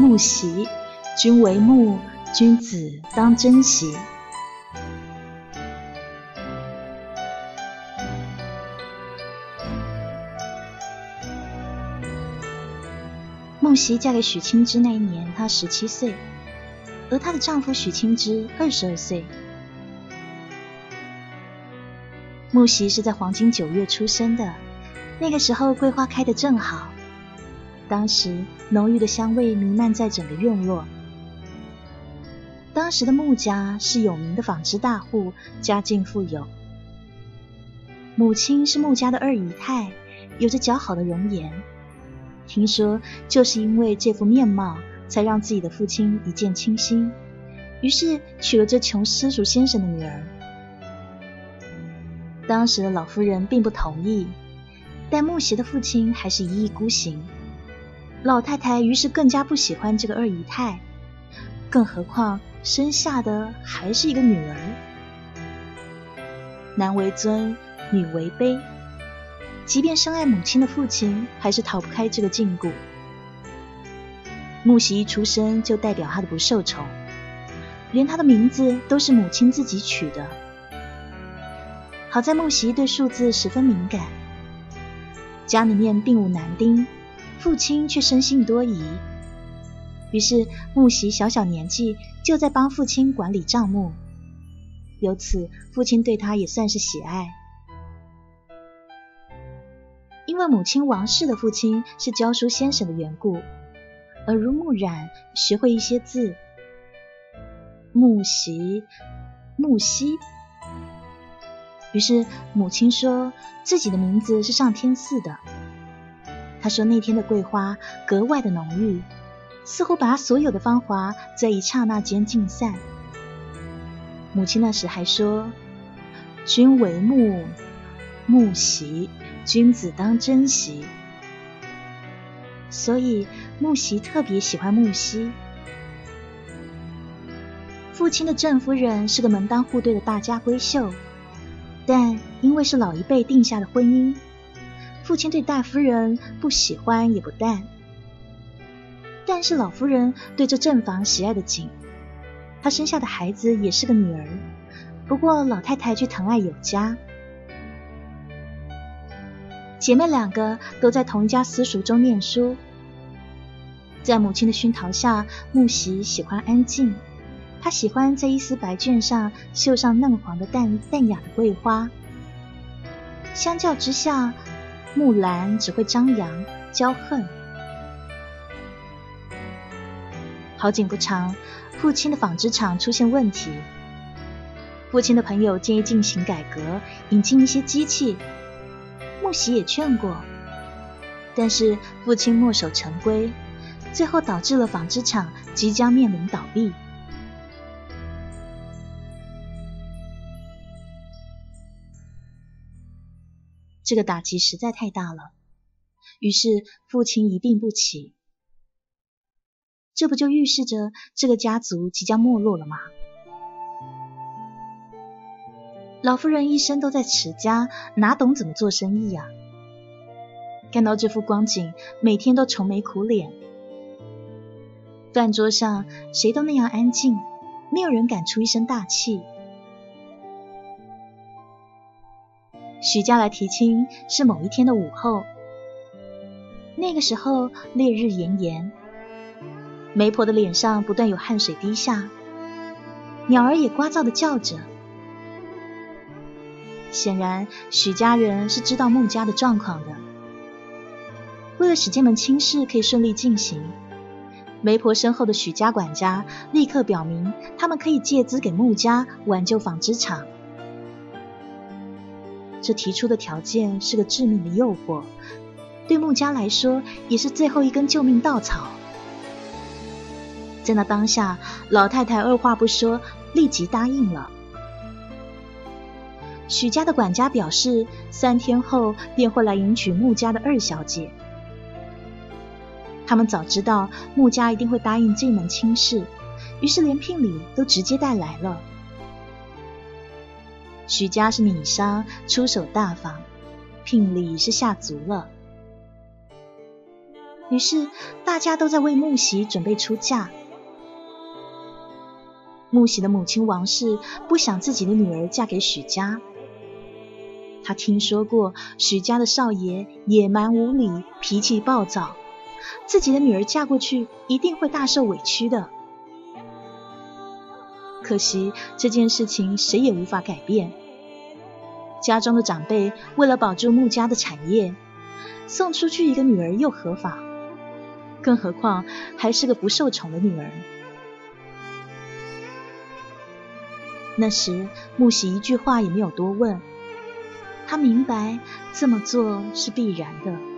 木席，君为木，君子当珍惜。木袭嫁给许清之那一年，她十七岁，而她的丈夫许清之二十二岁。木袭是在黄金九月出生的，那个时候桂花开得正好，当时浓郁的香味弥漫在整个院落。当时的穆家是有名的纺织大户，家境富有。母亲是穆家的二姨太，有着姣好的容颜。听说就是因为这副面貌，才让自己的父亲一见倾心，于是娶了这穷私塾先生的女儿。当时的老夫人并不同意，但穆邪的父亲还是一意孤行。老太太于是更加不喜欢这个二姨太，更何况生下的还是一个女儿。男为尊，女为卑。即便深爱母亲的父亲，还是逃不开这个禁锢。木喜一出生就代表他的不受宠，连他的名字都是母亲自己取的。好在木喜对数字十分敏感，家里面并无男丁，父亲却生性多疑，于是木喜小小年纪就在帮父亲管理账目，由此父亲对他也算是喜爱。因为母亲王氏的父亲是教书先生的缘故，耳濡目染，学会一些字。木席、木西。于是母亲说自己的名字是上天赐的。他说那天的桂花格外的浓郁，似乎把所有的芳华在一刹那间尽散。母亲那时还说：“君为木，木席。”君子当珍惜，所以木席特别喜欢木西。父亲的郑夫人是个门当户对的大家闺秀，但因为是老一辈定下的婚姻，父亲对大夫人不喜欢也不淡。但是老夫人对这正房喜爱的紧，她生下的孩子也是个女儿，不过老太太却疼爱有加。姐妹两个都在同一家私塾中念书，在母亲的熏陶下，木喜喜欢安静。她喜欢在一丝白绢上绣上嫩黄的淡淡雅的桂花。相较之下，木兰只会张扬骄横。好景不长，父亲的纺织厂出现问题，父亲的朋友建议进行改革，引进一些机器。木喜也劝过，但是父亲墨守成规，最后导致了纺织厂即将面临倒闭。这个打击实在太大了，于是父亲一病不起。这不就预示着这个家族即将没落了吗？老夫人一生都在持家，哪懂怎么做生意呀？看到这副光景，每天都愁眉苦脸。饭桌上谁都那样安静，没有人敢出一声大气。许家来提亲是某一天的午后，那个时候烈日炎炎，媒婆的脸上不断有汗水滴下，鸟儿也聒噪的叫着。显然，许家人是知道穆家的状况的。为了使这门亲事可以顺利进行，媒婆身后的许家管家立刻表明，他们可以借资给穆家挽救纺织厂。这提出的条件是个致命的诱惑，对穆家来说也是最后一根救命稻草。在那当下，老太太二话不说，立即答应了。许家的管家表示，三天后便会来迎娶穆家的二小姐。他们早知道穆家一定会答应这门亲事，于是连聘礼都直接带来了。许家是米商，出手大方，聘礼是下足了。于是大家都在为木喜准备出嫁。木喜的母亲王氏不想自己的女儿嫁给许家，她听说过许家的少爷野蛮无理、脾气暴躁，自己的女儿嫁过去一定会大受委屈的。可惜这件事情谁也无法改变。家中的长辈为了保住穆家的产业，送出去一个女儿又何妨？更何况还是个不受宠的女儿。那时，木喜一句话也没有多问，他明白这么做是必然的。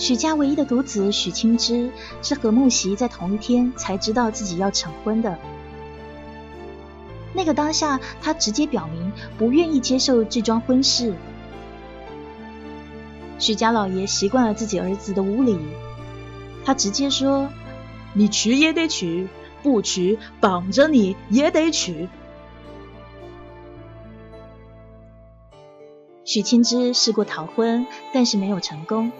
许家唯一的独子许清之，是和木喜在同一天才知道自己要成婚的。那个当下，他直接表明不愿意接受这桩婚事。许家老爷习惯了自己儿子的无礼，他直接说：“你娶也得娶，不娶绑着你也得娶。”许清之试过逃婚，但是没有成功。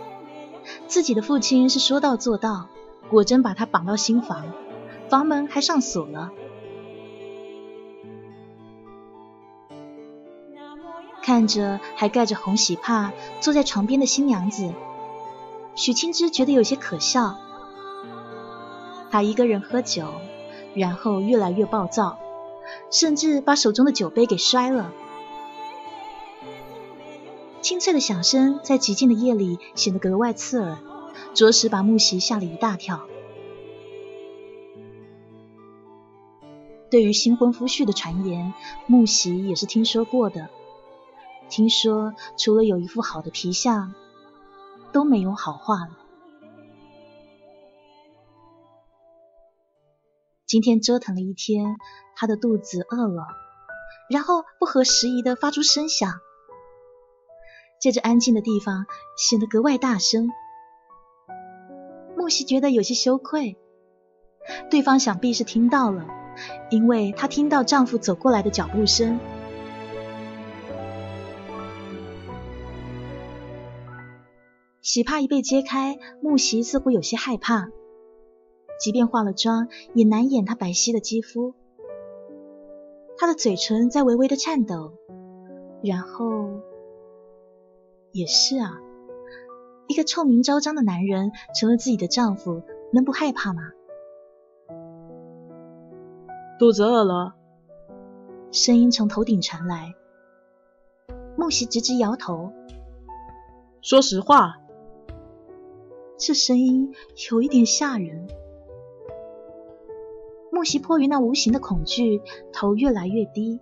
自己的父亲是说到做到，果真把他绑到新房，房门还上锁了。看着还盖着红喜帕坐在床边的新娘子，许清之觉得有些可笑。他一个人喝酒，然后越来越暴躁，甚至把手中的酒杯给摔了。清脆的响声在寂静的夜里显得格外刺耳，着实把木喜吓了一大跳。对于新婚夫婿的传言，木喜也是听说过的。听说除了有一副好的皮相，都没有好话了。今天折腾了一天，他的肚子饿了，然后不合时宜的发出声响，在这安静的地方显得格外大声。木西觉得有些羞愧，对方想必是听到了，因为她听到丈夫走过来的脚步声。喜帕一被揭开，木席似乎有些害怕，即便化了妆，也难掩她白皙的肌肤。她的嘴唇在微微的颤抖，然后，也是啊，一个臭名昭彰的男人成了自己的丈夫，能不害怕吗？肚子饿了，声音从头顶传来，木席直直摇头，说实话。这声音有一点吓人。木西迫于那无形的恐惧，头越来越低，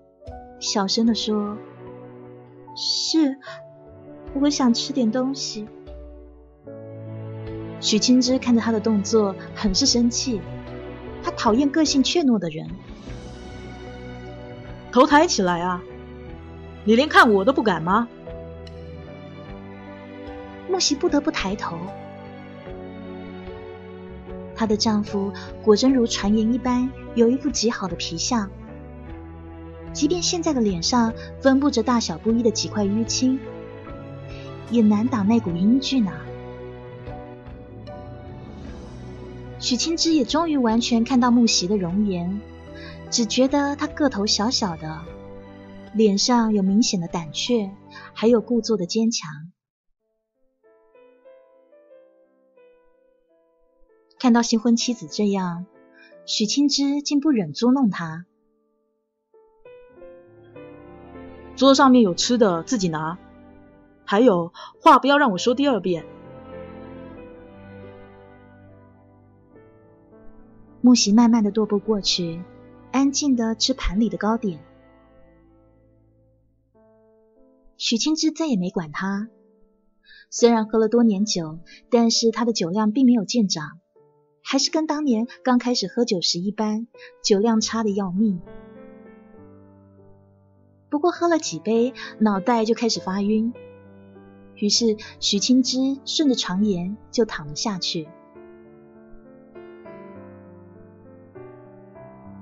小声的说：“是，我想吃点东西。”许清之看着他的动作，很是生气。他讨厌个性怯懦的人。头抬起来啊！你连看我都不敢吗？木西不得不抬头。她的丈夫果真如传言一般，有一副极好的皮相。即便现在的脸上分布着大小不一的几块淤青，也难挡那股英俊啊！许清之也终于完全看到木喜的容颜，只觉得他个头小小的，脸上有明显的胆怯，还有故作的坚强。看到新婚妻子这样，许清之竟不忍捉弄他。桌上面有吃的，自己拿。还有话不要让我说第二遍。木喜慢慢的踱步过去，安静的吃盘里的糕点。许清之再也没管他。虽然喝了多年酒，但是他的酒量并没有见长。还是跟当年刚开始喝酒时一般，酒量差的要命。不过喝了几杯，脑袋就开始发晕。于是许清之顺着床沿就躺了下去。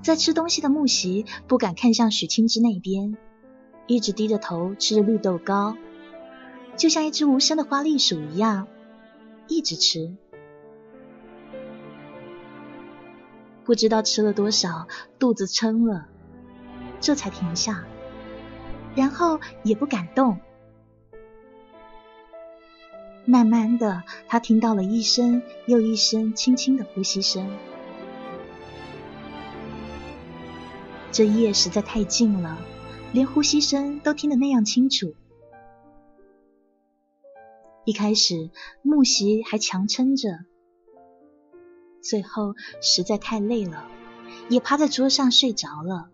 在吃东西的木席不敢看向许清之那边，一直低着头吃着绿豆糕，就像一只无声的花栗鼠一样，一直吃。不知道吃了多少，肚子撑了，这才停下，然后也不敢动。慢慢的，他听到了一声又一声轻轻的呼吸声。这夜实在太静了，连呼吸声都听得那样清楚。一开始木席还强撑着，最后实在太累了，也趴在桌上睡着了。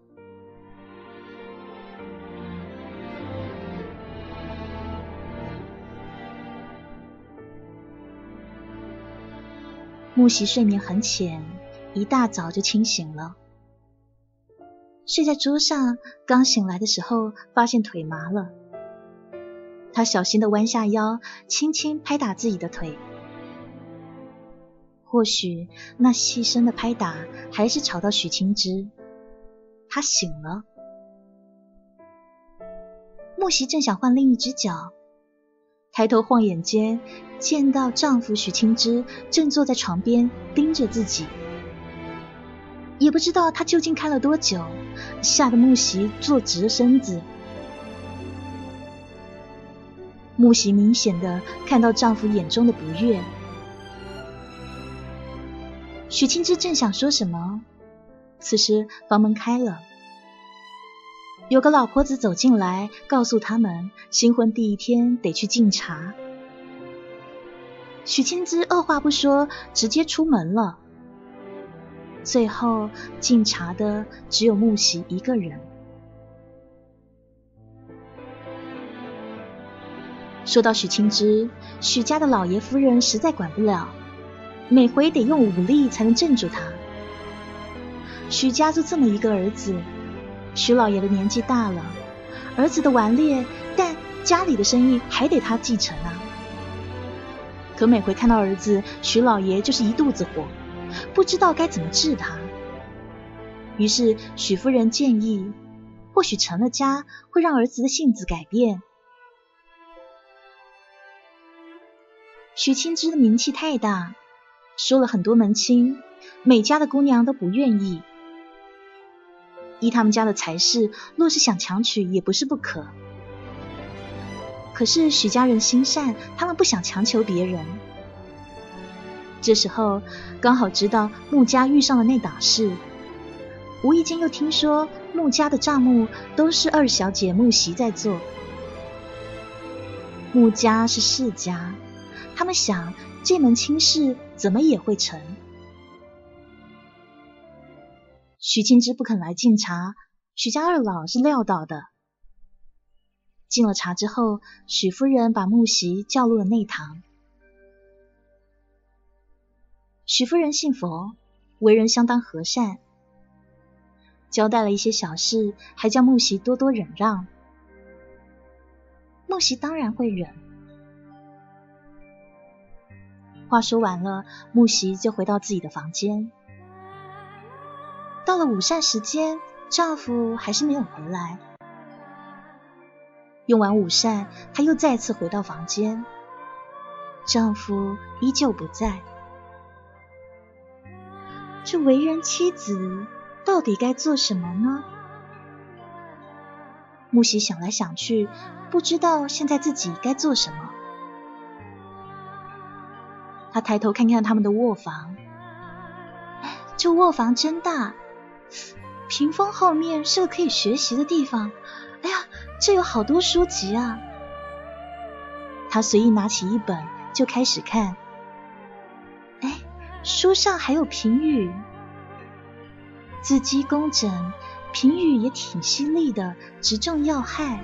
木席睡眠很浅，一大早就清醒了。睡在桌上，刚醒来的时候，发现腿麻了。他小心的弯下腰，轻轻拍打自己的腿。或许那细声的拍打还是吵到许清之，他醒了。木席正想换另一只脚。抬头晃眼间，见到丈夫许清之正坐在床边盯着自己，也不知道他究竟看了多久，吓得木喜坐直了身子。木喜明显的看到丈夫眼中的不悦，许清之正想说什么，此时房门开了。有个老婆子走进来，告诉他们新婚第一天得去敬茶。许清之二话不说，直接出门了。最后敬茶的只有木席一个人。说到许清之，许家的老爷夫人实在管不了，每回得用武力才能镇住他。许家就这么一个儿子。徐老爷的年纪大了，儿子的顽劣，但家里的生意还得他继承啊。可每回看到儿子，徐老爷就是一肚子火，不知道该怎么治他。于是许夫人建议，或许成了家会让儿子的性子改变。许清之的名气太大，说了很多门亲，每家的姑娘都不愿意。依他们家的财势，若是想强娶也不是不可。可是许家人心善，他们不想强求别人。这时候刚好知道穆家遇上了那档事，无意间又听说穆家的账目都是二小姐穆席在做。穆家是世家，他们想这门亲事怎么也会成。许清之不肯来敬茶，许家二老是料到的。敬了茶之后，许夫人把木席叫入了内堂。许夫人信佛，为人相当和善，交代了一些小事，还叫木席多多忍让。木席当然会忍。话说完了，木席就回到自己的房间。到了午膳时间，丈夫还是没有回来。用完午膳，她又再次回到房间，丈夫依旧不在。这为人妻子到底该做什么呢？木喜想来想去，不知道现在自己该做什么。她抬头看看他们的卧房，这卧房真大。屏风后面是个可以学习的地方。哎呀，这有好多书籍啊！他随意拿起一本就开始看。哎，书上还有评语，字迹工整，评语也挺犀利的，直中要害。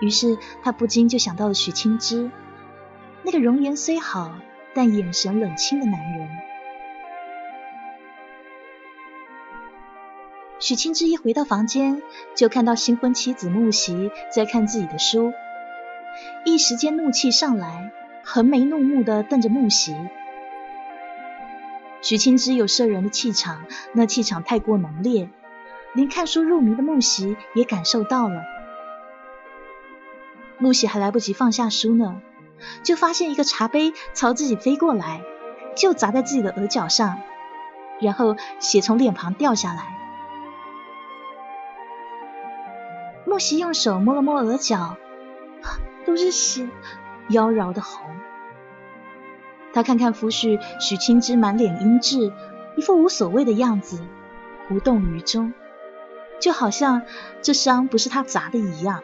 于是他不禁就想到了许清之，那个容颜虽好，但眼神冷清的男人。许清之一回到房间，就看到新婚妻子木喜在看自己的书，一时间怒气上来，横眉怒目的瞪着木喜。许清之有摄人的气场，那气场太过浓烈，连看书入迷的木喜也感受到了。木喜还来不及放下书呢，就发现一个茶杯朝自己飞过来，就砸在自己的额角上，然后血从脸庞掉下来。木喜用手摸了摸额角，都是血，妖娆的红。他看看夫婿许清之满脸阴鸷，一副无所谓的样子，无动于衷，就好像这伤不是他砸的一样。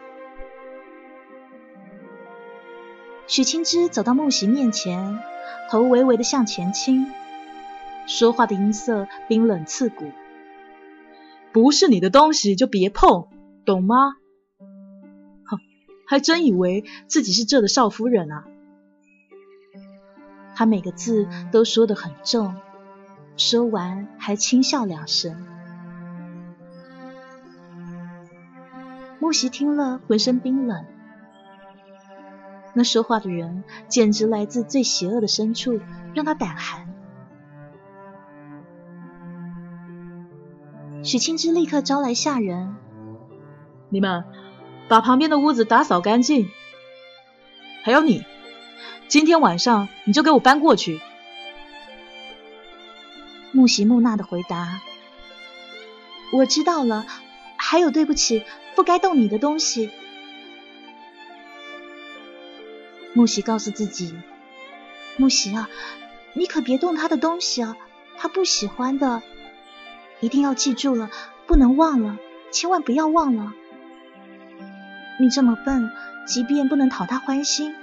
许清之走到木喜面前，头微微的向前倾，说话的音色冰冷刺骨：“不是你的东西就别碰，懂吗？”还真以为自己是这的少夫人啊！他每个字都说得很重，说完还轻笑两声。木喜听了，浑身冰冷。那说话的人简直来自最邪恶的深处，让他胆寒。许清之立刻招来下人：“你们把旁边的屋子打扫干净，还有你。”今天晚上你就给我搬过去。木喜木讷的回答：“我知道了。还有，对不起，不该动你的东西。”木喜告诉自己：“木喜啊，你可别动他的东西啊，他不喜欢的。一定要记住了，不能忘了，千万不要忘了。你这么笨，即便不能讨他欢心。”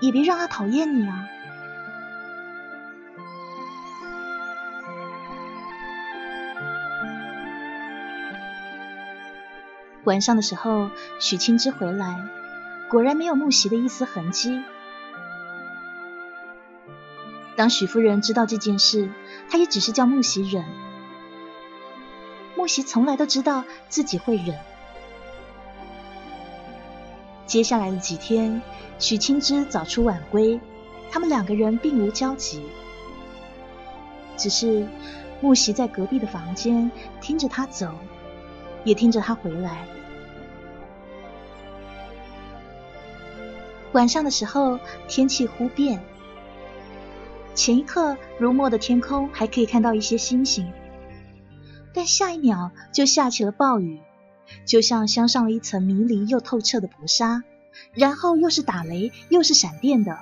也别让他讨厌你啊！晚上的时候，许清之回来，果然没有木席的一丝痕迹。当许夫人知道这件事，她也只是叫木席忍。木席从来都知道自己会忍。接下来的几天。许清之早出晚归，他们两个人并无交集。只是木席在隔壁的房间听着他走，也听着他回来。晚上的时候，天气忽变，前一刻如墨的天空还可以看到一些星星，但下一秒就下起了暴雨，就像镶上了一层迷离又透彻的薄纱。然后又是打雷，又是闪电的。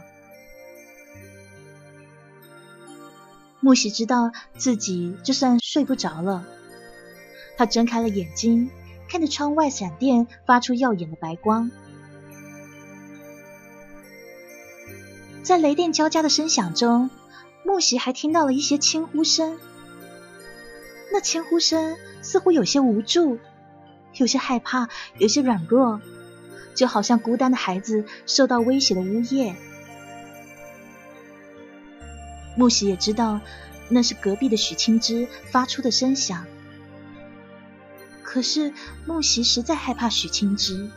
木喜知道自己就算睡不着了，他睁开了眼睛，看着窗外闪电发出耀眼的白光，在雷电交加的声响中，木喜还听到了一些轻呼声。那轻呼声似乎有些无助，有些害怕，有些软弱。就好像孤单的孩子受到威胁的呜咽。木喜也知道那是隔壁的许清之发出的声响，可是木喜实在害怕许清之。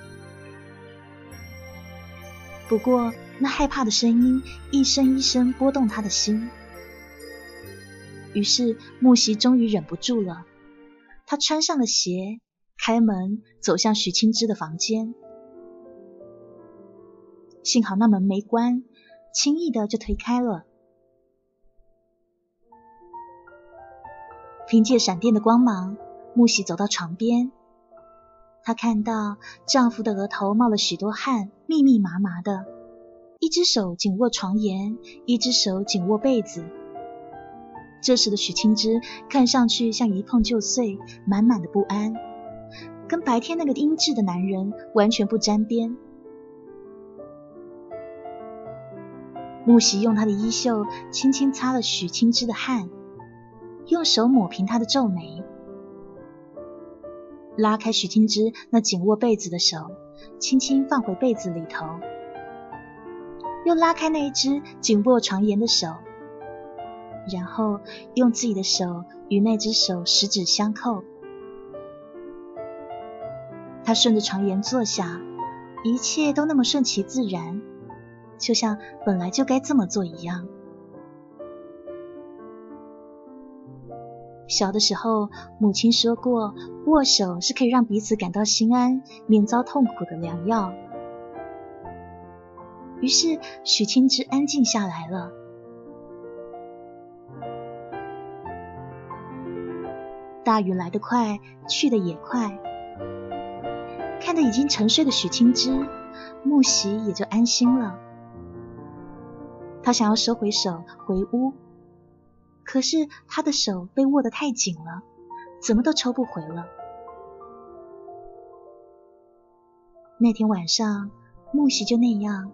不过那害怕的声音一声一声拨动他的心，于是木喜终于忍不住了，他穿上了鞋，开门走向许清之的房间。幸好那门没关，轻易的就推开了。凭借闪电的光芒，木喜走到床边，她看到丈夫的额头冒了许多汗，密密麻麻的，一只手紧握床沿，一只手紧握被子。这时的许清之看上去像一碰就碎，满满的不安，跟白天那个阴质的男人完全不沾边。木喜用他的衣袖轻轻擦了许清之的汗，用手抹平他的皱眉，拉开许清之那紧握被子的手，轻轻放回被子里头，又拉开那一只紧握床沿的手，然后用自己的手与那只手十指相扣。顺着床沿坐下，一切都那么顺其自然。就像本来就该这么做一样。小的时候，母亲说过，握手是可以让彼此感到心安、免遭痛苦的良药。于是许清之安静下来了。大雨来得快，去得也快。看着已经沉睡的许清之，木喜也就安心了。他想要收回手，回屋。可是他的手被握得太紧了，怎么都抽不回了。那天晚上，木喜就那样，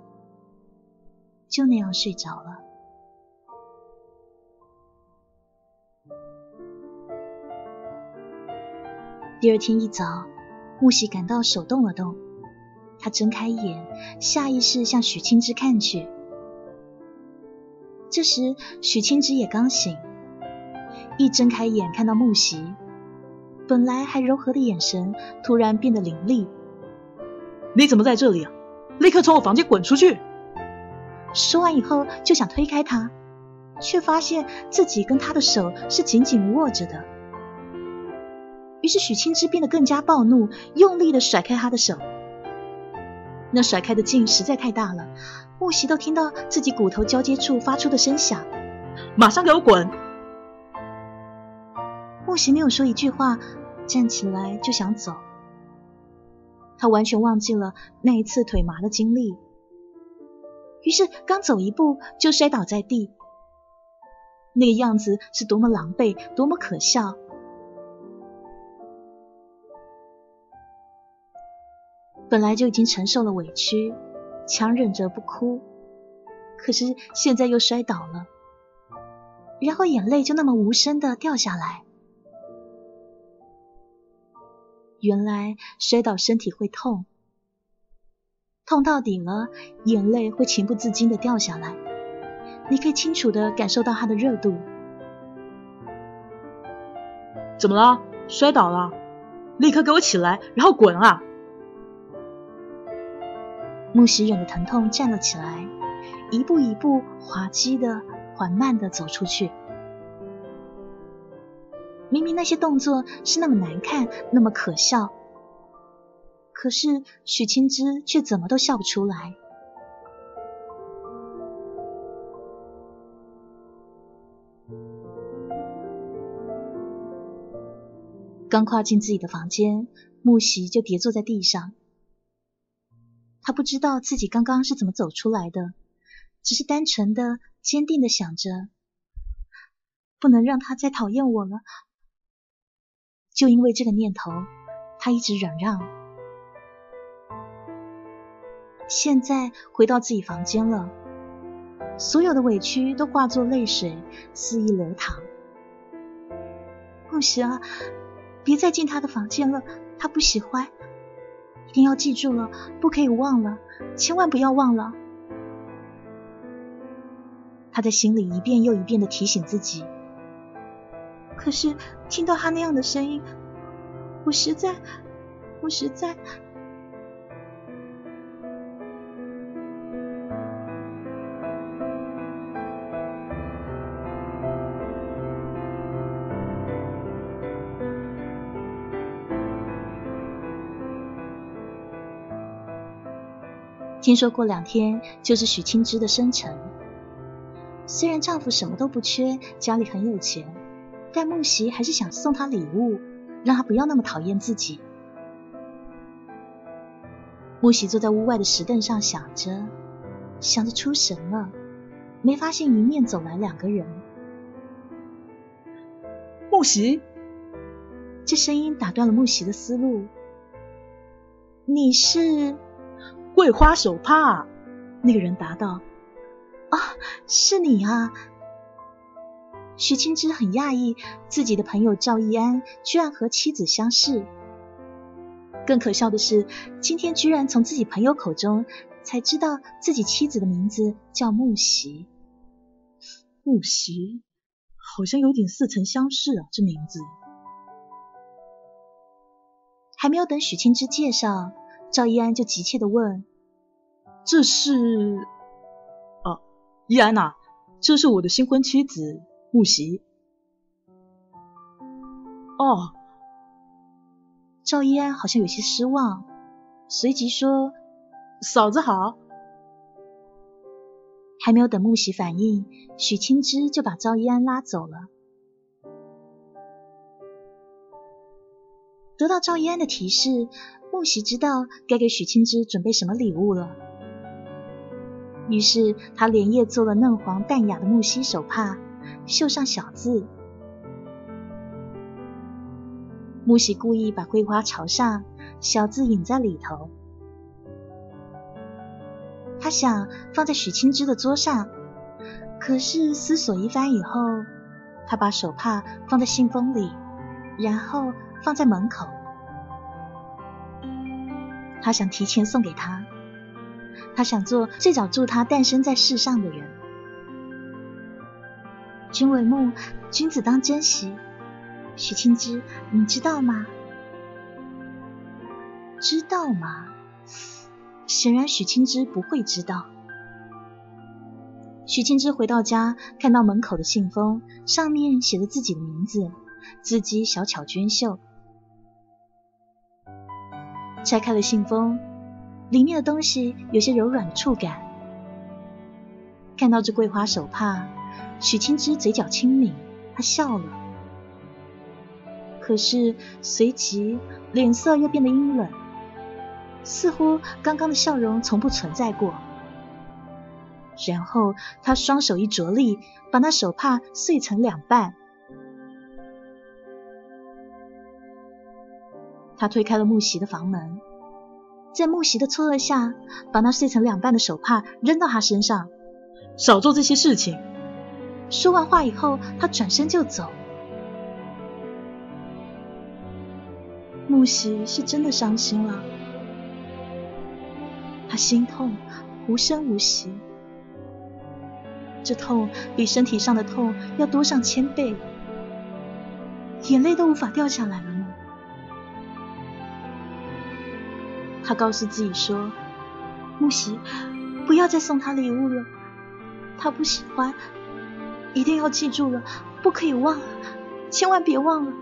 就那样睡着了。第二天一早，木喜感到手动了动，他睁开眼，下意识向许清之看去。这时，许清之也刚醒，一睁开眼看到木席，本来还柔和的眼神突然变得凌厉。你怎么在这里啊？立刻从我房间滚出去！说完以后就想推开他，却发现自己跟他的手是紧紧握着的。于是许清之变得更加暴怒，用力的甩开他的手。那甩开的劲实在太大了。木席都听到自己骨头交接处发出的声响，马上给我滚！木席没有说一句话，站起来就想走。他完全忘记了那一次腿麻的经历，于是刚走一步就摔倒在地，那个样子是多么狼狈，多么可笑！本来就已经承受了委屈。强忍着不哭，可是现在又摔倒了，然后眼泪就那么无声的掉下来。原来摔倒身体会痛，痛到底了，眼泪会情不自禁的掉下来。你可以清楚的感受到它的热度。怎么了？摔倒了？立刻给我起来，然后滚啊！木喜忍着疼痛站了起来，一步一步滑稽的、缓慢的走出去。明明那些动作是那么难看、那么可笑，可是许清之却怎么都笑不出来。刚跨进自己的房间，木喜就跌坐在地上。他不知道自己刚刚是怎么走出来的，只是单纯的、坚定的想着，不能让他再讨厌我了。就因为这个念头，他一直忍让。现在回到自己房间了，所有的委屈都化作泪水，肆意流淌。不行啊，别再进他的房间了，他不喜欢。一定要记住了，不可以忘了，千万不要忘了。他在心里一遍又一遍的提醒自己。可是听到他那样的声音，我实在，我实在。听说过两天就是许清之的生辰。虽然丈夫什么都不缺，家里很有钱，但木席还是想送她礼物，让她不要那么讨厌自己。木席坐在屋外的石凳上想着，想着出神了，没发现迎面走来两个人。木席，这声音打断了木席的思路。你是？桂花手帕，那个人答道：“啊，是你啊！”徐清之很讶异，自己的朋友赵义安居然和妻子相识。更可笑的是，今天居然从自己朋友口中才知道自己妻子的名字叫木席。木席，好像有点似曾相识啊，这名字。还没有等许清之介绍。赵一安就急切的问：“这是……哦，一安呐，这是我的新婚妻子木席。”哦。赵一安好像有些失望，随即说：“嫂子好。”还没有等木喜反应，许清之就把赵一安拉走了。得到赵一安的提示，木喜知道该给许清之准备什么礼物了。于是他连夜做了嫩黄淡雅的木樨手帕，绣上小字。木喜故意把桂花朝上，小字隐在里头。他想放在许清之的桌上，可是思索一番以后，他把手帕放在信封里，然后放在门口。他想提前送给他，他想做最早祝他诞生在世上的人。君为木，君子当珍惜。许清之，你知道吗？知道吗？显然许清之不会知道。许清之回到家，看到门口的信封，上面写着自己的名字，字迹小巧娟秀。拆开了信封，里面的东西有些柔软的触感。看到这桂花手帕，许清之嘴角轻抿，他笑了。可是随即脸色又变得阴冷，似乎刚刚的笑容从不存在过。然后他双手一着力，把那手帕碎成两半。他推开了木席的房门，在木席的撮合下，把那碎成两半的手帕扔到他身上。少做这些事情。说完话以后，他转身就走。木席是真的伤心了，他心痛，无声无息，这痛比身体上的痛要多上千倍，眼泪都无法掉下来了他告诉自己说：“木喜，不要再送他礼物了，他不喜欢，一定要记住了，不可以忘了，千万别忘了。”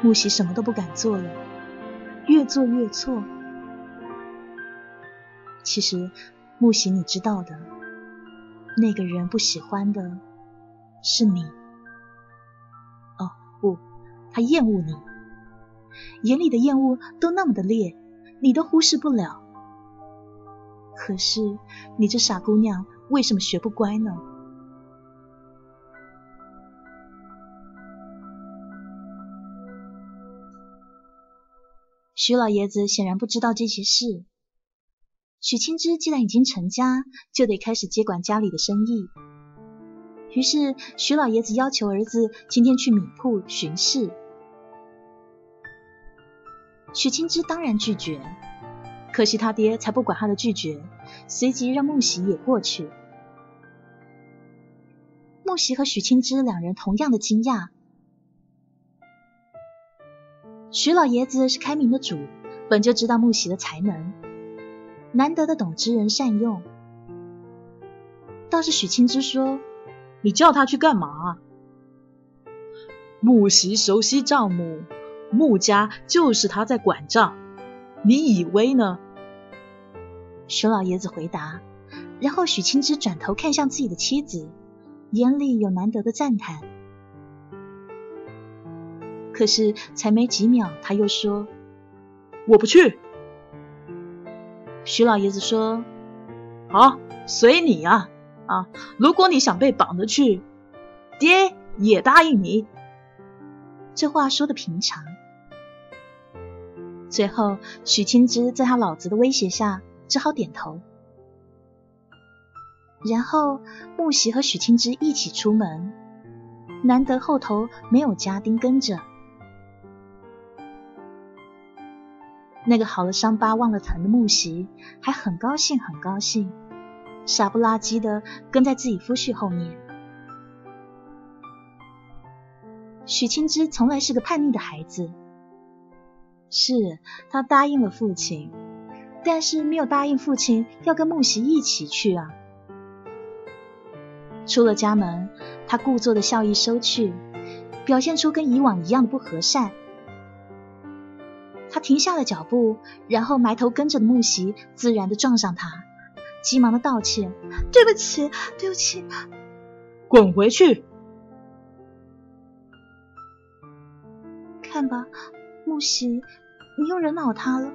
木喜什么都不敢做了，越做越错。其实，木喜你知道的，那个人不喜欢的是你。哦，不，他厌恶你。眼里的厌恶都那么的烈，你都忽视不了。可是你这傻姑娘为什么学不乖呢？徐老爷子显然不知道这些事。许清之既然已经成家，就得开始接管家里的生意。于是徐老爷子要求儿子今天去米铺巡视。许清之当然拒绝，可惜他爹才不管他的拒绝，随即让木喜也过去。木喜和许清之两人同样的惊讶。徐老爷子是开明的主，本就知道木喜的才能，难得的懂知人善用。倒是许清之说：“你叫他去干嘛？”木喜熟悉账目。穆家就是他在管账，你以为呢？徐老爷子回答，然后许清之转头看向自己的妻子，眼里有难得的赞叹。可是才没几秒，他又说：“我不去。”徐老爷子说：“好，随你啊啊！如果你想被绑着去，爹也答应你。”这话说的平常。最后，许清之在他老子的威胁下，只好点头。然后，木喜和许清之一起出门，难得后头没有家丁跟着。那个好了伤疤忘了疼的木喜，还很高兴，很高兴，傻不拉几的跟在自己夫婿后面。许清之从来是个叛逆的孩子。是他答应了父亲，但是没有答应父亲要跟木喜一起去啊。出了家门，他故作的笑意收去，表现出跟以往一样的不和善。他停下了脚步，然后埋头跟着的木喜自然的撞上他，急忙的道歉：“对不起，对不起。”滚回去！看吧，木席，你又惹恼他了。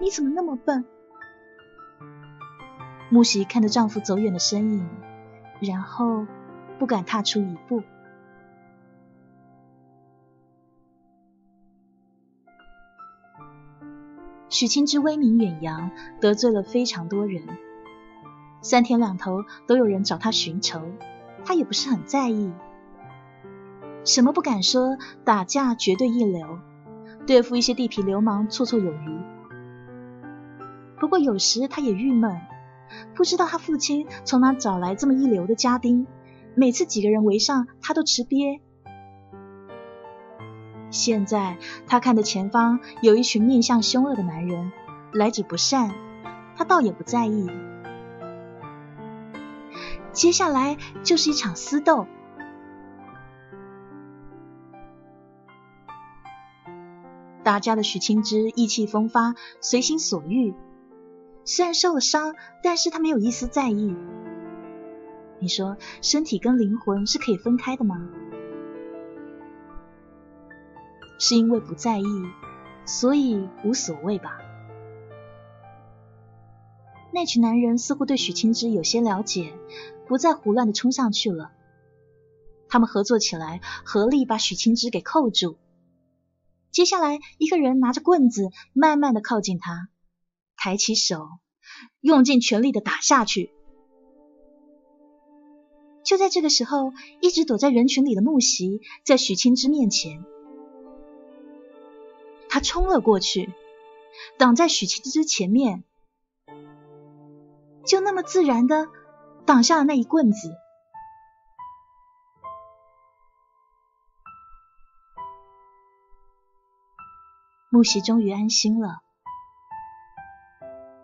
你怎么那么笨？木席看着丈夫走远的身影，然后不敢踏出一步。许清之威名远扬，得罪了非常多人，三天两头都有人找他寻仇，他也不是很在意，什么不敢说，打架绝对一流，对付一些地痞流氓绰绰有余。不过有时他也郁闷，不知道他父亲从哪找来这么一流的家丁，每次几个人围上他都吃瘪。现在他看着前方有一群面相凶恶的男人，来者不善，他倒也不在意。接下来就是一场厮斗。打架的许清之意气风发，随心所欲。虽然受了伤，但是他没有一丝在意。你说，身体跟灵魂是可以分开的吗？是因为不在意，所以无所谓吧。那群男人似乎对许清之有些了解，不再胡乱的冲上去了。他们合作起来，合力把许清之给扣住。接下来，一个人拿着棍子，慢慢的靠近他，抬起手，用尽全力的打下去。就在这个时候，一直躲在人群里的木席在许清之面前。他冲了过去，挡在许清之前面，就那么自然的挡下了那一棍子。木喜终于安心了。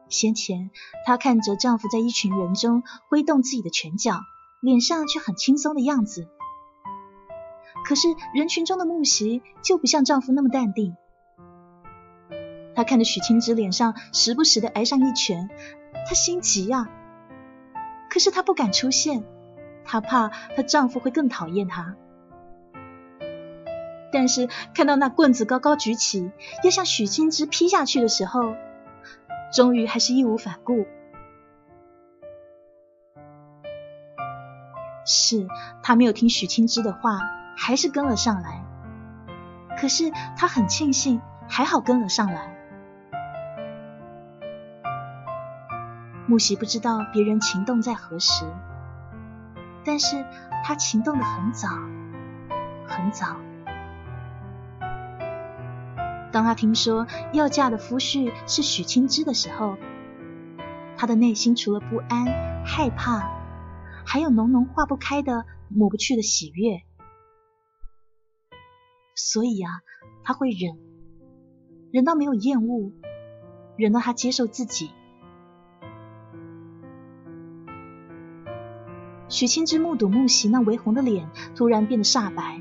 先前她看着丈夫在一群人中挥动自己的拳脚，脸上却很轻松的样子。可是人群中的木喜就不像丈夫那么淡定。她看着许清之脸上时不时的挨上一拳，她心急呀。可是她不敢出现，她怕她丈夫会更讨厌她。但是看到那棍子高高举起，要向许清之劈下去的时候，终于还是义无反顾。是他没有听许清之的话，还是跟了上来。可是他很庆幸，还好跟了上来。木喜不知道别人情动在何时，但是他情动的很早，很早。当他听说要嫁的夫婿是许清之的时候，他的内心除了不安、害怕，还有浓浓化不开的、抹不去的喜悦。所以啊，他会忍，忍到没有厌恶，忍到他接受自己。许清之目睹木喜那微红的脸突然变得煞白，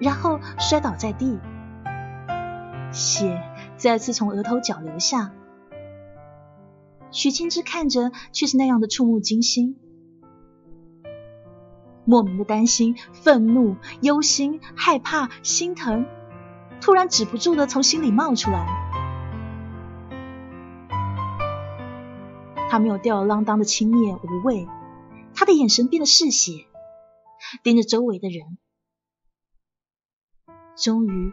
然后摔倒在地，血再次从额头角流下。许清之看着却是那样的触目惊心，莫名的担心、愤怒、忧心、害怕、心疼，突然止不住的从心里冒出来。他没有吊儿郎当的轻蔑无畏。他的眼神变得嗜血，盯着周围的人。终于，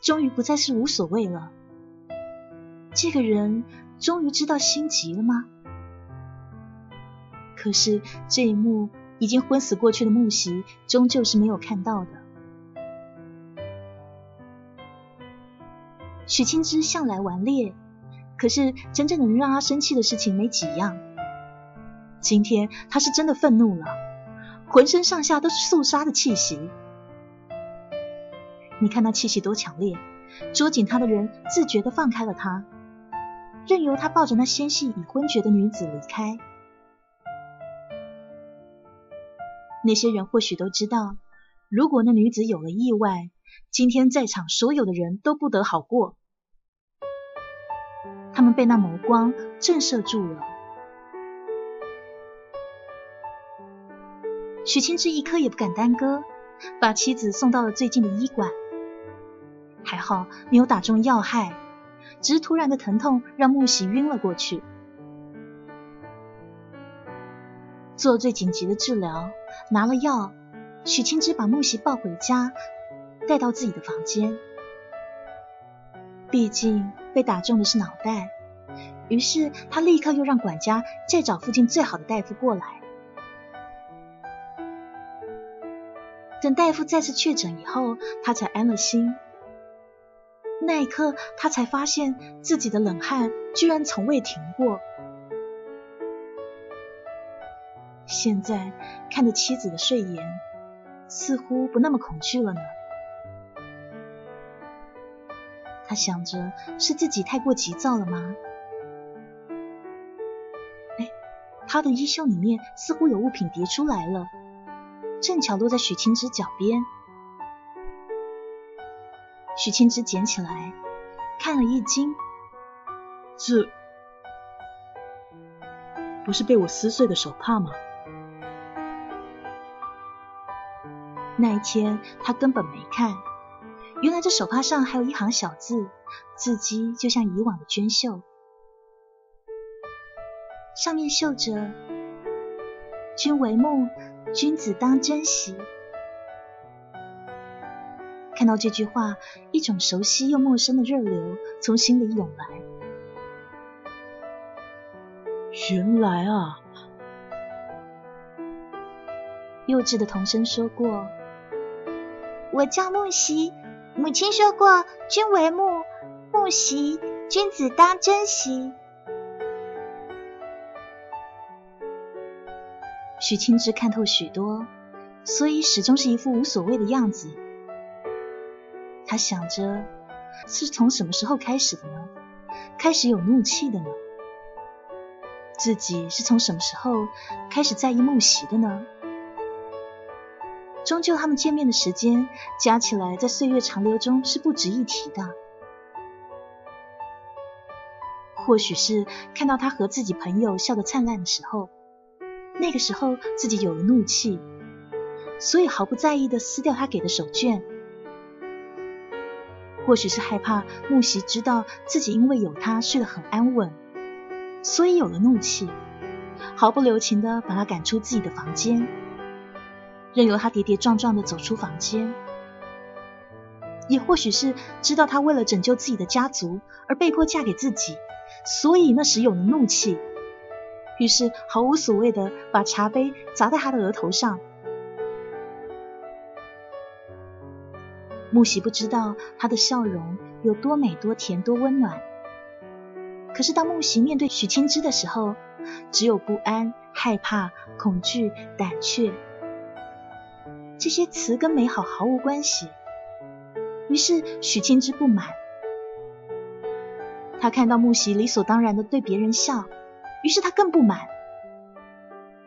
终于不再是无所谓了。这个人终于知道心急了吗？可是这一幕已经昏死过去的木席，终究是没有看到的。许清之向来顽劣，可是真正能让他生气的事情没几样。今天他是真的愤怒了，浑身上下都是肃杀的气息。你看那气息多强烈，捉紧他的人自觉的放开了他，任由他抱着那纤细已昏厥的女子离开。那些人或许都知道，如果那女子有了意外，今天在场所有的人都不得好过。他们被那眸光震慑住了。许清之一刻也不敢耽搁，把妻子送到了最近的医馆。还好没有打中要害，只是突然的疼痛让木喜晕了过去。做最紧急的治疗，拿了药，许清之把木喜抱回家，带到自己的房间。毕竟被打中的是脑袋，于是他立刻又让管家再找附近最好的大夫过来。等大夫再次确诊以后，他才安了心。那一刻，他才发现自己的冷汗居然从未停过。现在看着妻子的睡颜，似乎不那么恐惧了呢。他想着，是自己太过急躁了吗？哎，他的衣袖里面似乎有物品叠出来了。正巧落在许清之脚边，徐清之捡起来看了一惊，这不是被我撕碎的手帕吗？那一天他根本没看，原来这手帕上还有一行小字，字迹就像以往的娟秀，上面绣着“君为木”。君子当珍惜。看到这句话，一种熟悉又陌生的热流从心里涌来。原来啊，幼稚的童声说过：“我叫木兮，母亲说过，君为木，木兮，君子当珍惜。”许清之看透许多，所以始终是一副无所谓的样子。他想着，是从什么时候开始的呢？开始有怒气的呢？自己是从什么时候开始在意梦袭的呢？终究他们见面的时间加起来，在岁月长流中是不值一提的。或许是看到他和自己朋友笑得灿烂的时候。那个时候自己有了怒气，所以毫不在意的撕掉他给的手绢。或许是害怕木席知道自己因为有他睡得很安稳，所以有了怒气，毫不留情的把他赶出自己的房间，任由他跌跌撞撞的走出房间。也或许是知道他为了拯救自己的家族而被迫嫁给自己，所以那时有了怒气。于是毫无所谓的把茶杯砸在他的额头上。木喜不知道他的笑容有多美、多甜、多温暖。可是当木喜面对许清之的时候，只有不安、害怕、恐惧、胆怯。这些词跟美好毫无关系。于是许清之不满，他看到木喜理所当然的对别人笑。于是他更不满，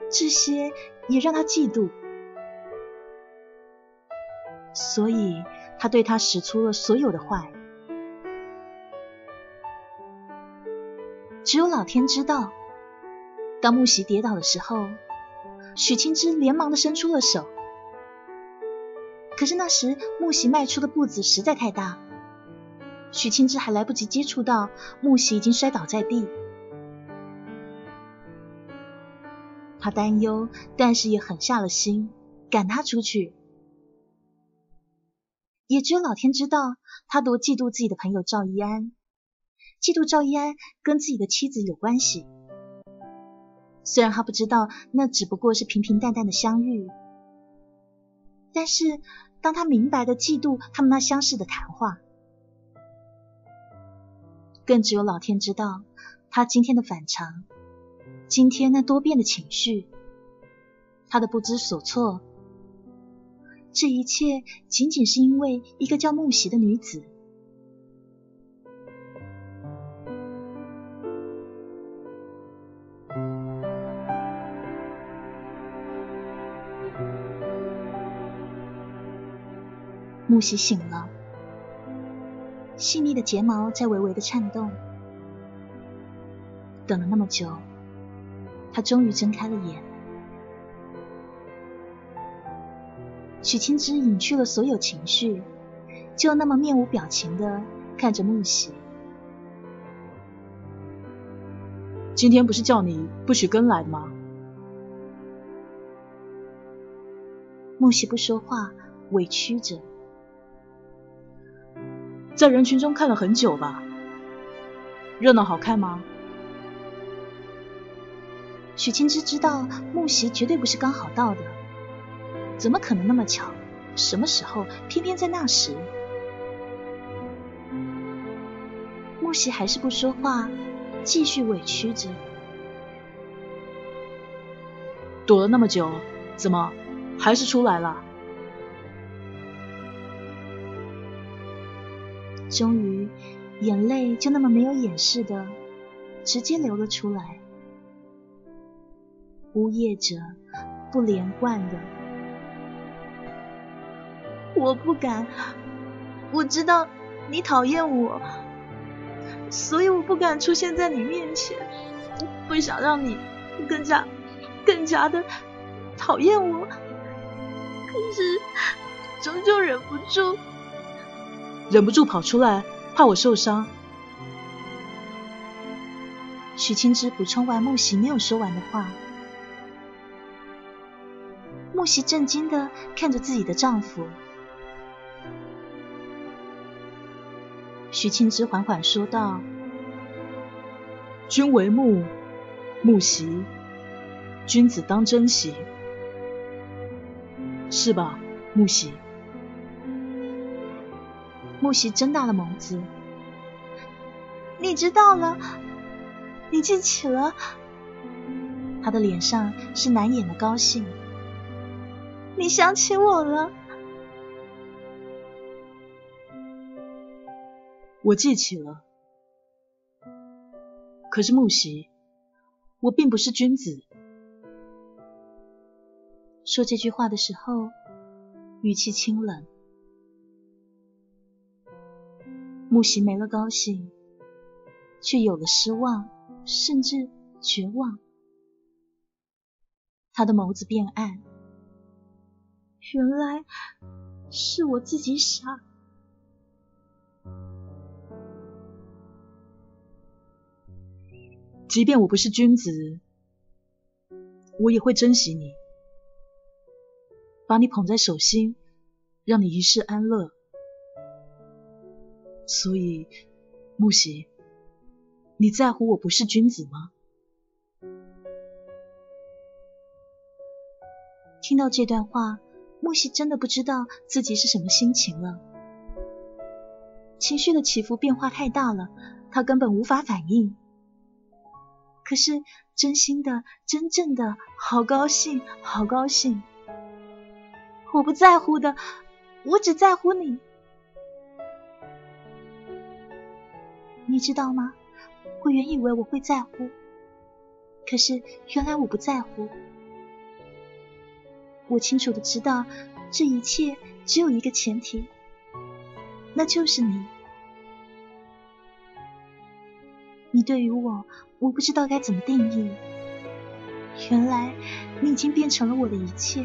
这些也让他嫉妒，所以他对他使出了所有的坏。只有老天知道，当木喜跌倒的时候，许清之连忙的伸出了手，可是那时木喜迈出的步子实在太大，许清之还来不及接触到，木喜已经摔倒在地。他担忧，但是也狠下了心，赶他出去。也只有老天知道，他多嫉妒自己的朋友赵一安。嫉妒赵一安跟自己的妻子有关系，虽然他不知道那只不过是平平淡淡的相遇，但是当他明白的嫉妒他们那相似的谈话，更只有老天知道他今天的反常。今天那多变的情绪，他的不知所措，这一切仅仅是因为一个叫木喜的女子。木喜醒了，细腻的睫毛在微微的颤动。等了那么久，他终于睁开了眼。许清之隐去了所有情绪，就那么面无表情的看着木喜。今天不是叫你不许跟来吗？木喜不说话，委屈着。在人群中看了很久吧，热闹好看吗？许清之知道木喜绝对不是刚好到的，怎么可能那么巧？什么时候偏偏在那时？木喜还是不说话，继续委屈着。躲了那么久，怎么还是出来了？终于，眼泪就那么没有掩饰的，直接流了出来。呜咽着，不连贯的。我不敢，我知道你讨厌我，所以我不敢出现在你面前，不想让你更加、更加的讨厌我。可是，终究忍不住。忍不住跑出来，怕我受伤。许清之补充完木喜没有说完的话。木喜震惊的看着自己的丈夫。许清之缓缓说道：“君为木，木席，君子当珍惜，是吧，木席？”木席睁大了眸子，你知道了，你记起了。他的脸上是难掩的高兴。你想起我了？我记起了。可是木喜，我并不是君子。说这句话的时候，语气清冷。木喜没了高兴，却有了失望，甚至绝望。他的眸子变暗，原来是我自己傻。即便我不是君子，我也会珍惜你，把你捧在手心，让你一世安乐。所以，木喜，你在乎我不是君子吗？听到这段话，木喜真的不知道自己是什么心情了。情绪的起伏变化太大了，他根本无法反应。可是，真心的、真正的，好高兴，好高兴！我不在乎的，我只在乎你。你知道吗？我原以为我会在乎，可是原来我不在乎。我清楚的知道，这一切只有一个前提，那就是你。你对于我，我不知道该怎么定义。原来你已经变成了我的一切。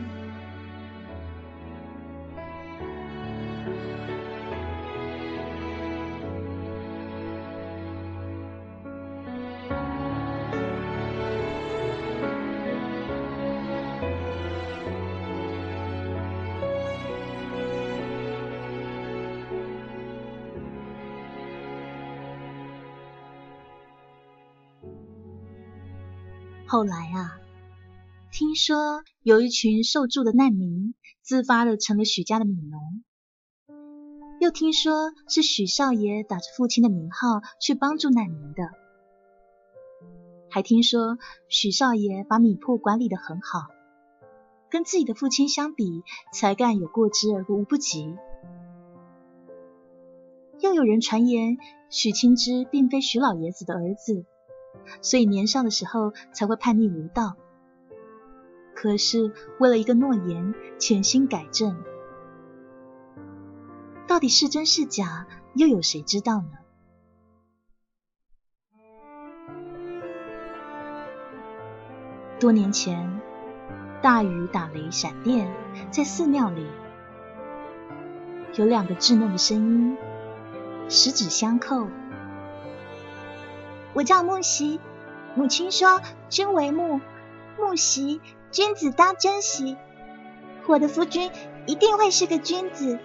后来啊，听说有一群受助的难民自发的成了许家的米农，又听说是许少爷打着父亲的名号去帮助难民的，还听说许少爷把米铺管理的很好，跟自己的父亲相比，才干有过之而无不及。又有人传言许清之并非许老爷子的儿子。所以年少的时候才会叛逆无道，可是为了一个诺言，潜心改正。到底是真是假，又有谁知道呢？多年前，大雨打雷闪电，在寺庙里有两个稚嫩的声音，十指相扣。我叫木席，母亲说君为木，木席君子当珍惜。我的夫君一定会是个君子。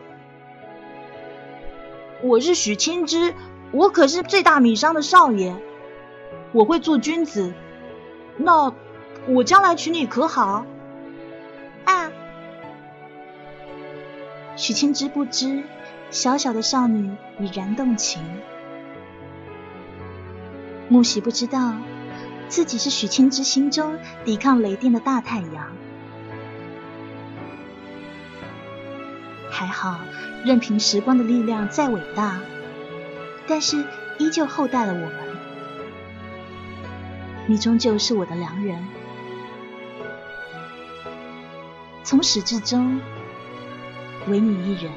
我是许清之，我可是最大米商的少爷，我会做君子。那。我将来娶你可好？啊！许清之不知，小小的少女已然动情。木喜不知道，自己是许清之心中抵抗雷电的大太阳。还好，任凭时光的力量再伟大，但是依旧厚待了我们。你终究是我的良人。从始至终，唯你一人。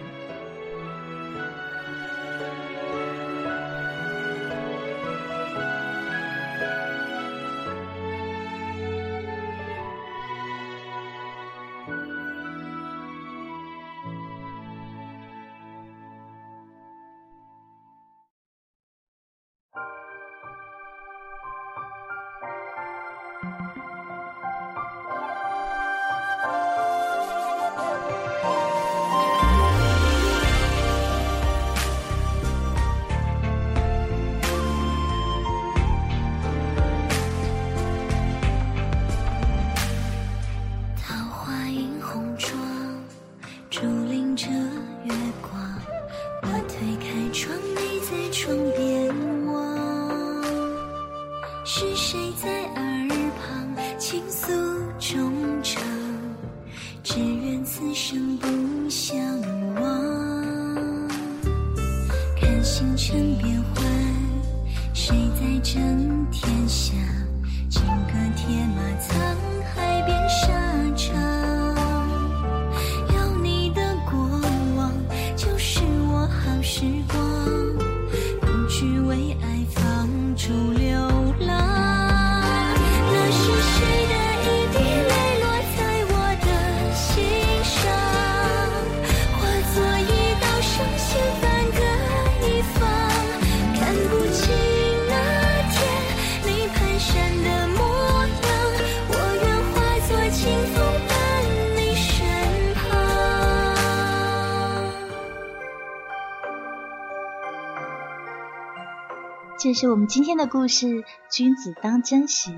这是我们今天的故事，君子当珍惜。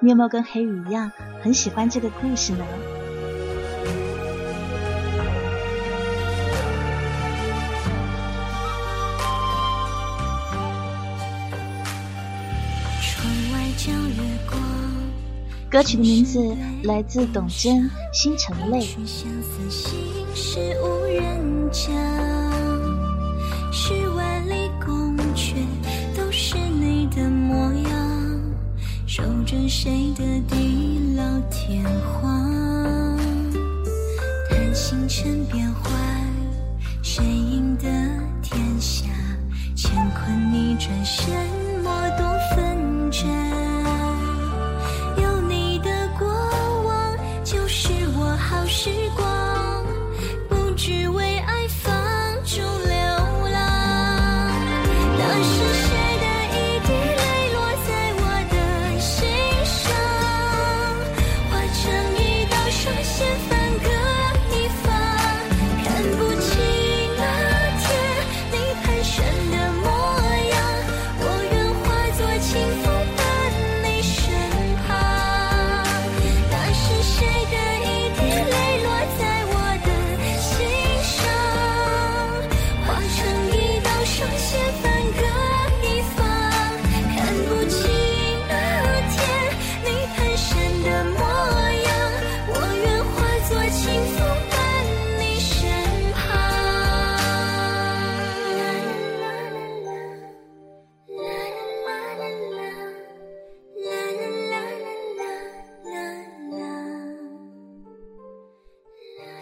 你有没有跟黑雨一样很喜欢这个故事呢？窗外叫月光。歌曲的名字来自董贞《星辰泪》。守着谁的地老天荒？叹星辰变幻，谁赢得天下？乾坤逆转，什么多纷争？有你的过往，就是我好时光。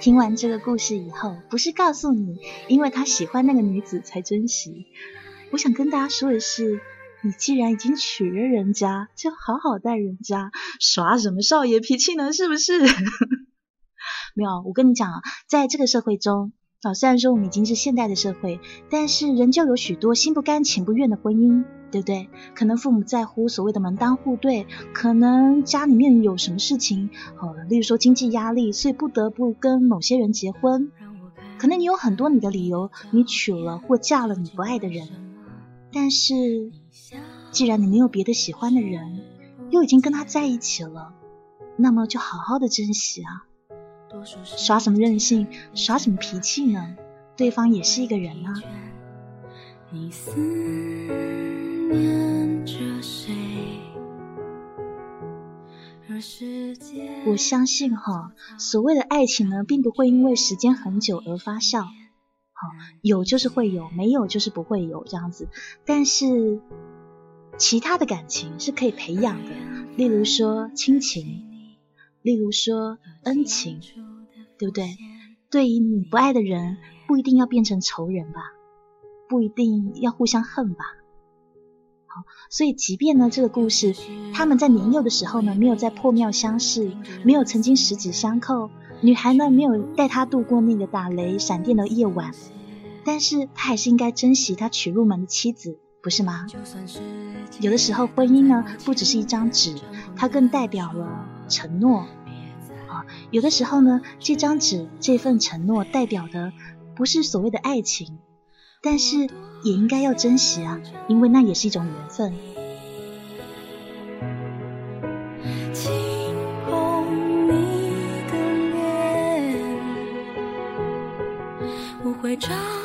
听完这个故事以后，不是告诉你，因为他喜欢那个女子才珍惜。我想跟大家说的是，你既然已经娶了人家，就好好待人家，耍什么少爷脾气呢？是不是？没有，我跟你讲啊，在这个社会中啊，虽然说我们已经是现代的社会，但是仍旧有许多心不甘情不愿的婚姻。对不对？可能父母在乎所谓的门当户对，可能家里面有什么事情，呃，例如说经济压力，所以不得不跟某些人结婚。可能你有很多你的理由，你娶了或嫁了你不爱的人。但是，既然你没有别的喜欢的人，又已经跟他在一起了，那么就好好的珍惜啊！耍什么任性，耍什么脾气呢？对方也是一个人啊。我相信哈，所谓的爱情呢，并不会因为时间很久而发酵，好有就是会有，没有就是不会有这样子。但是其他的感情是可以培养的，例如说亲情，例如说恩情，对不对？对于你不爱的人，不一定要变成仇人吧，不一定要互相恨吧。所以，即便呢，这个故事他们在年幼的时候呢，没有在破庙相识，没有曾经十指相扣，女孩呢没有带他度过那个打雷闪电的夜晚，但是他还是应该珍惜他娶入门的妻子，不是吗？有的时候，婚姻呢不只是一张纸，它更代表了承诺啊。有的时候呢，这张纸这份承诺代表的不是所谓的爱情。但是也应该要珍惜啊，因为那也是一种缘分。会找。